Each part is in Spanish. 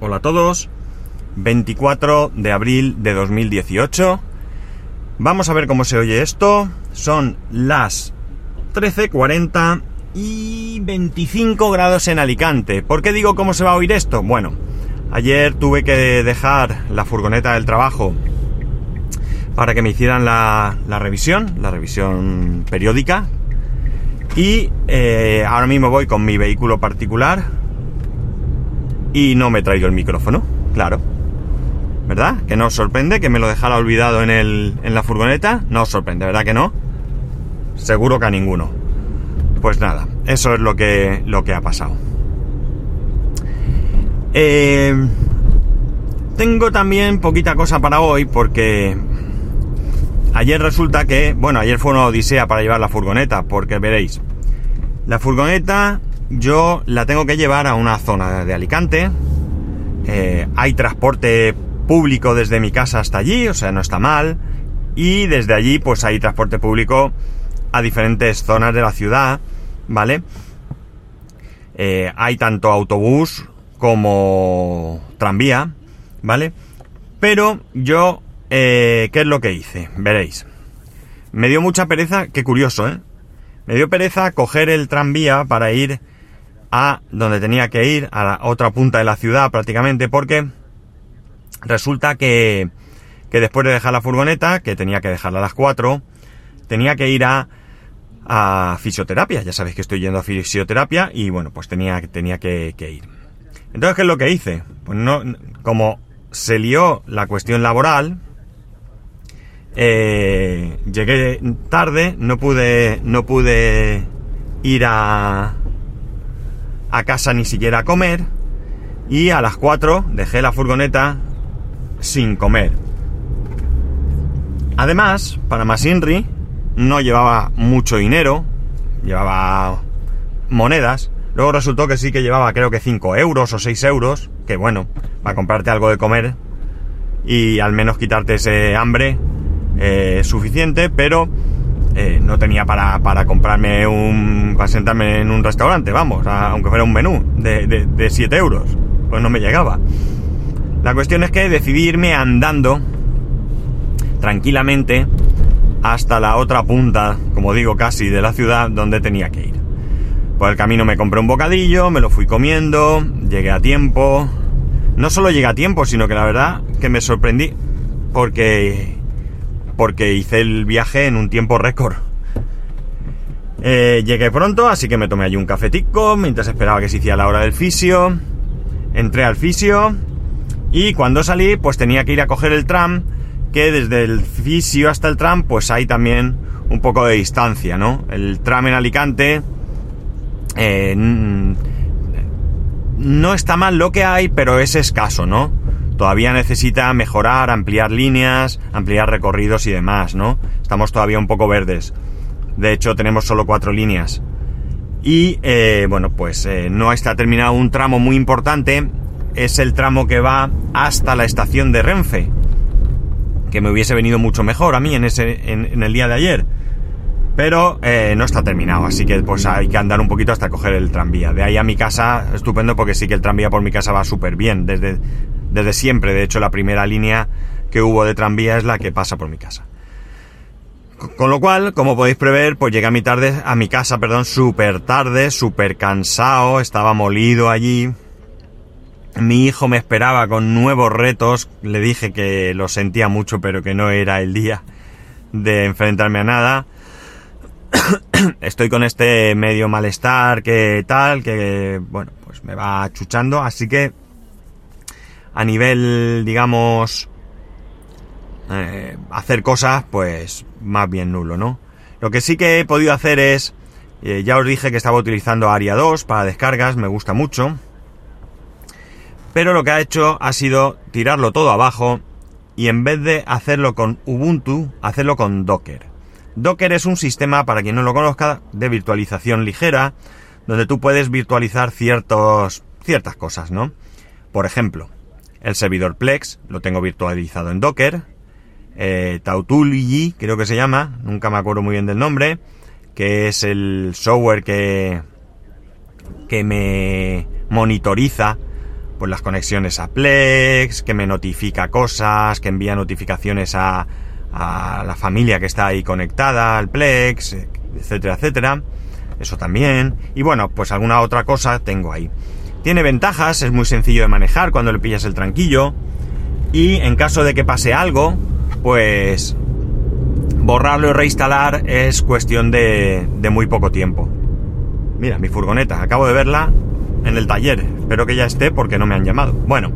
Hola a todos. 24 de abril de 2018. Vamos a ver cómo se oye esto. Son las 13.40 y 25 grados en Alicante. ¿Por qué digo cómo se va a oír esto? Bueno, ayer tuve que dejar la furgoneta del trabajo para que me hicieran la, revisión, la revisión periódica. Y eh, ahora mismo voy con mi vehículo particular y no me traigo el micrófono, claro. ¿Verdad? Que no os sorprende que me lo dejara olvidado en, el, en la furgoneta. No os sorprende, ¿verdad que no? Seguro que a ninguno. Pues nada, eso es lo que, lo que ha pasado. Eh, tengo también poquita cosa para hoy porque ayer resulta que, bueno, ayer fue una odisea para llevar la furgoneta, porque veréis, la furgoneta yo la tengo que llevar a una zona de Alicante. Eh, hay transporte público desde mi casa hasta allí, o sea, no está mal. Y desde allí, pues hay transporte público a diferentes zonas de la ciudad, ¿vale? Eh, hay tanto autobús como tranvía, ¿vale? Pero yo, eh, ¿qué es lo que hice? Veréis. Me dio mucha pereza, qué curioso, ¿eh? Me dio pereza coger el tranvía para ir a donde tenía que ir, a la otra punta de la ciudad prácticamente, porque resulta que, que después de dejar la furgoneta, que tenía que dejarla a las 4, tenía que ir a, a fisioterapia. Ya sabéis que estoy yendo a fisioterapia y bueno, pues tenía, tenía que, ir. Entonces, ¿qué es lo que hice? Pues no, como se lió la cuestión laboral, eh, llegué tarde, no pude, no pude ir a, a casa ni siquiera a comer y a las 4 dejé la furgoneta sin comer. Además, para Masinri no llevaba mucho dinero, llevaba monedas. Luego resultó que sí que llevaba creo que 5 euros o 6 euros, que bueno, para comprarte algo de comer y al menos quitarte ese hambre eh, suficiente, pero eh, no tenía para, para, comprarme un. para sentarme en un restaurante, vamos, aunque fuera un menú de, de, 7 euros. Pues no me llegaba. La cuestión es que decidí irme andando tranquilamente hasta la otra punta, como digo casi, de la ciudad donde tenía que ir. Por el camino me compré un bocadillo, me lo fui comiendo, llegué a tiempo. No solo llegué a tiempo, sino que la verdad que me sorprendí porque porque hice el viaje en un tiempo récord. Eh, llegué pronto, así que me tomé allí un cafetico mientras esperaba que se hiciera la hora del fisio. Entré al fisio y cuando salí, pues tenía que ir a coger el tram, que desde el fisio hasta el tram, pues hay también un poco de distancia, ¿no? El tram en Alicante eh, no está mal lo que hay, pero es escaso, ¿no? Todavía necesita mejorar, ampliar líneas, ampliar recorridos y demás, ¿no? Estamos todavía un poco verdes. De hecho, tenemos solo cuatro líneas. Y eh, bueno, pues eh, no está terminado un tramo muy importante. Es el tramo que va hasta la estación de Renfe. Que me hubiese venido mucho mejor a mí en, ese, en, el día de ayer. Pero eh, no está terminado, así que pues hay que andar un poquito hasta coger el tranvía. De ahí a mi casa, estupendo porque sí que el tranvía por mi casa va súper bien. Desde, desde siempre. De hecho, la primera línea que hubo de tranvía es la que pasa por mi casa. Con lo cual, como podéis prever, pues llegué a mi tarde, a mi casa, perdón, súper tarde, súper cansado, estaba molido allí. Mi hijo me esperaba con nuevos retos, le dije que lo sentía mucho, pero que no era el día de enfrentarme a nada. Estoy con este medio malestar que tal, que bueno, pues me va chuchando, así que a nivel, digamos, eh, hacer cosas, pues más bien nulo, ¿no? Lo que sí que he podido hacer es, eh, ya os dije que estaba utilizando Aria 2 para descargas, me gusta mucho, pero lo que ha hecho ha sido tirarlo todo abajo y en vez de hacerlo con Ubuntu, hacerlo con Docker. Docker es un sistema, para quien no lo conozca, de virtualización ligera, donde tú puedes virtualizar ciertos, ciertas cosas, ¿no? Por ejemplo, el servidor Plex lo tengo virtualizado en Docker. Eh, creo que se llama, nunca me acuerdo muy bien del nombre, que es el software que, que me monitoriza pues las conexiones a Plex, que me notifica cosas, que envía notificaciones a, a la familia que está ahí conectada al Plex, etcétera, etcétera. Eso también. Y bueno, pues alguna otra cosa tengo ahí. Tiene ventajas, es muy sencillo de manejar cuando le pillas el tranquillo. Y en caso de que pase algo, pues borrarlo y reinstalar es cuestión de, de muy poco tiempo. Mira, mi furgoneta, acabo de verla en el taller. Espero que ya esté porque no me han llamado. Bueno,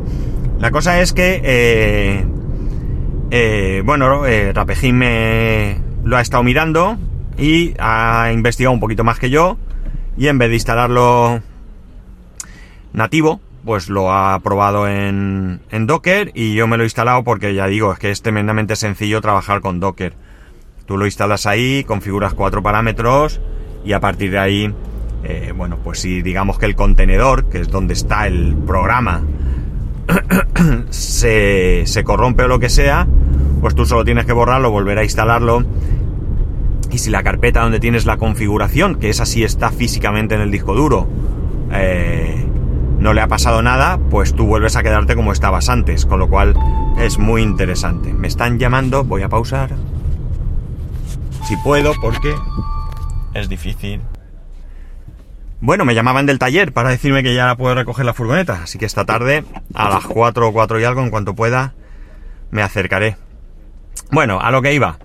la cosa es que, eh, eh, bueno, eh, me lo ha estado mirando y ha investigado un poquito más que yo y en vez de instalarlo nativo, pues lo ha probado en, Docker y yo me lo he instalado porque ya digo, es que es tremendamente sencillo trabajar con Docker. Tú lo instalas ahí, configuras cuatro parámetros y a partir de ahí eh, bueno, pues si digamos que el contenedor, que es donde está el programa, se, se corrompe o lo que sea, pues tú solo tienes que borrarlo, volver a instalarlo. Y si la carpeta donde tienes la configuración, que esa sí está físicamente en el disco duro, eh, no le ha pasado nada, pues tú vuelves a quedarte como estabas antes, con lo cual es muy interesante. Me están llamando, voy a pausar. Si puedo, porque es difícil. Bueno, me llamaban del taller para decirme que ya puedo recoger la furgoneta, así que esta tarde, a las 4 o 4 y algo, en cuanto pueda, me acercaré. Bueno, a lo que iba.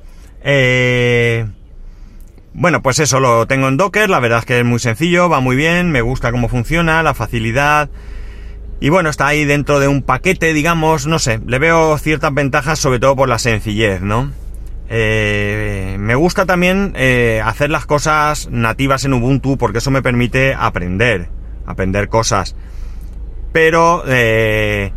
Eh... Bueno, pues eso lo tengo en Docker, la verdad es que es muy sencillo, va muy bien, me gusta cómo funciona, la facilidad. Y bueno, está ahí dentro de un paquete, digamos, no sé, le veo ciertas ventajas sobre todo por la sencillez, ¿no? Eh, me gusta también eh, hacer las cosas nativas en Ubuntu porque eso me permite aprender, aprender cosas. Pero eh,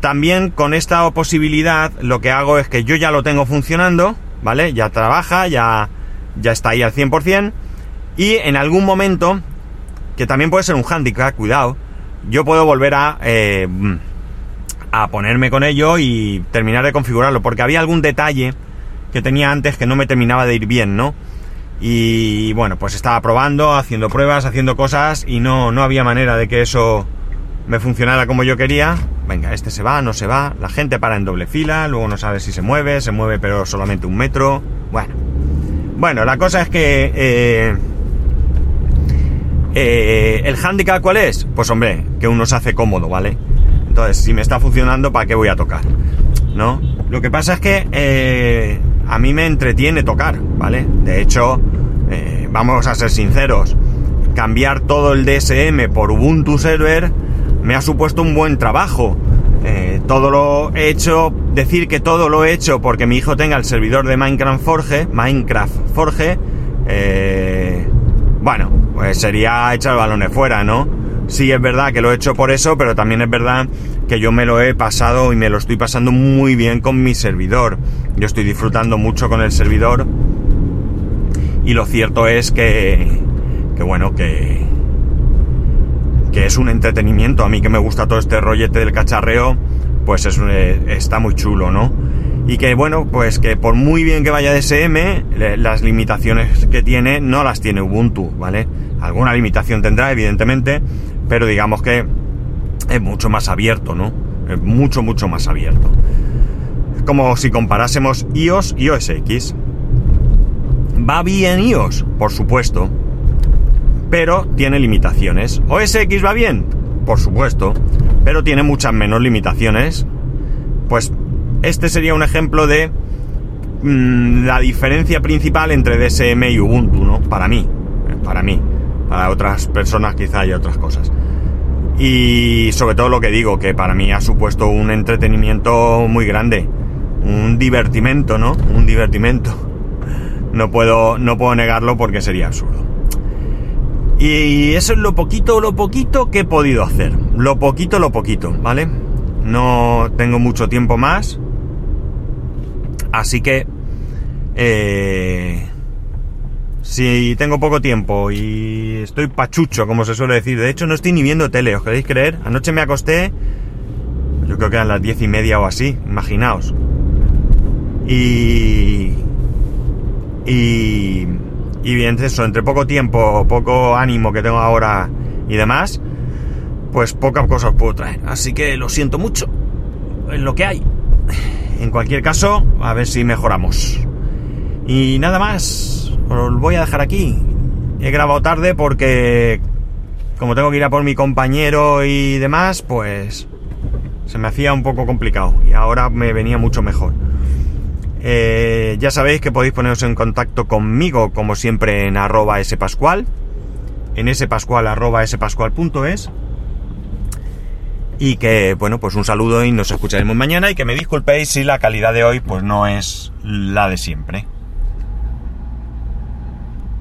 también con esta posibilidad lo que hago es que yo ya lo tengo funcionando, ¿vale? Ya trabaja, ya, ya está ahí al 100%. Y en algún momento, que también puede ser un handicap, cuidado, yo puedo volver a, a ponerme con ello y terminar de configurarlo. Porque había algún detalle que tenía antes que no me terminaba de ir bien, ¿no? Y bueno, pues estaba probando, haciendo pruebas, haciendo cosas y no, no había manera de que eso me funcionara como yo quería. Venga, este se va, no se va, la gente para en doble fila, luego no sabe si se mueve, se mueve pero solamente un metro. Bueno, bueno, la cosa es que... Eh, eh, ¿El handicap cuál es? Pues hombre, que uno se hace cómodo, ¿vale? Entonces, si me está funcionando, ¿para qué voy a tocar? ¿No? Lo que pasa es que eh, a mí me entretiene tocar, ¿vale? De hecho, eh, vamos a ser sinceros, cambiar todo el DSM por Ubuntu Server me ha supuesto un buen trabajo. Eh, todo lo he hecho, decir que todo lo he hecho porque mi hijo tenga el servidor de Minecraft Forge, Minecraft Forge, eh, bueno, pues sería echar balones fuera, ¿no? Sí es verdad que lo he hecho por eso, pero también es verdad que yo me lo he pasado y me lo estoy pasando muy bien con mi servidor. Yo estoy disfrutando mucho con el servidor y lo cierto es que, que bueno, que, que es un entretenimiento. A mí que me gusta todo este rollete del cacharreo, pues es, eh, está muy chulo, ¿no? Y que bueno, pues que por muy bien que vaya DSM, las limitaciones que tiene no las tiene Ubuntu, ¿vale? Alguna limitación tendrá, evidentemente, pero digamos que es mucho más abierto, ¿no? Es mucho, mucho más abierto. Como si comparásemos iOS y OS X. ¿Va bien iOS? Por supuesto. Pero tiene limitaciones. ¿OS X va bien? Por supuesto. Pero tiene muchas menos limitaciones. Pues este sería un ejemplo de mm, la diferencia principal entre DSM y Ubuntu, ¿no? Para mí. Para mí. Para otras personas quizá hay otras cosas. Y sobre todo lo que digo, que para mí ha supuesto un entretenimiento muy grande. Un divertimento, ¿no? Un divertimento. No puedo, no puedo negarlo porque sería absurdo. Y eso es lo poquito, lo poquito que he podido hacer. Lo poquito, lo poquito, ¿vale? No tengo mucho tiempo más. Así que... Eh, si tengo poco tiempo y estoy pachucho, como se suele decir, de hecho no estoy ni viendo tele, ¿os queréis creer? Anoche me acosté, yo creo que eran las diez y media o así, imaginaos. Y... Y... Y bien, eso, entre poco tiempo, poco ánimo que tengo ahora y demás, pues poca cosa os puedo traer. Así que lo siento mucho. Es lo que hay. En cualquier caso, a ver si mejoramos. Y nada más. Os voy a dejar aquí. He grabado tarde porque como tengo que ir a por mi compañero y demás, pues se me hacía un poco complicado y ahora me venía mucho mejor. Ya sabéis que podéis poneros en contacto conmigo como siempre en arroba spascual, en spascual arroba spascual.es y que bueno pues un saludo y nos escucharemos mañana y que me disculpéis si la calidad de hoy pues no es la de siempre.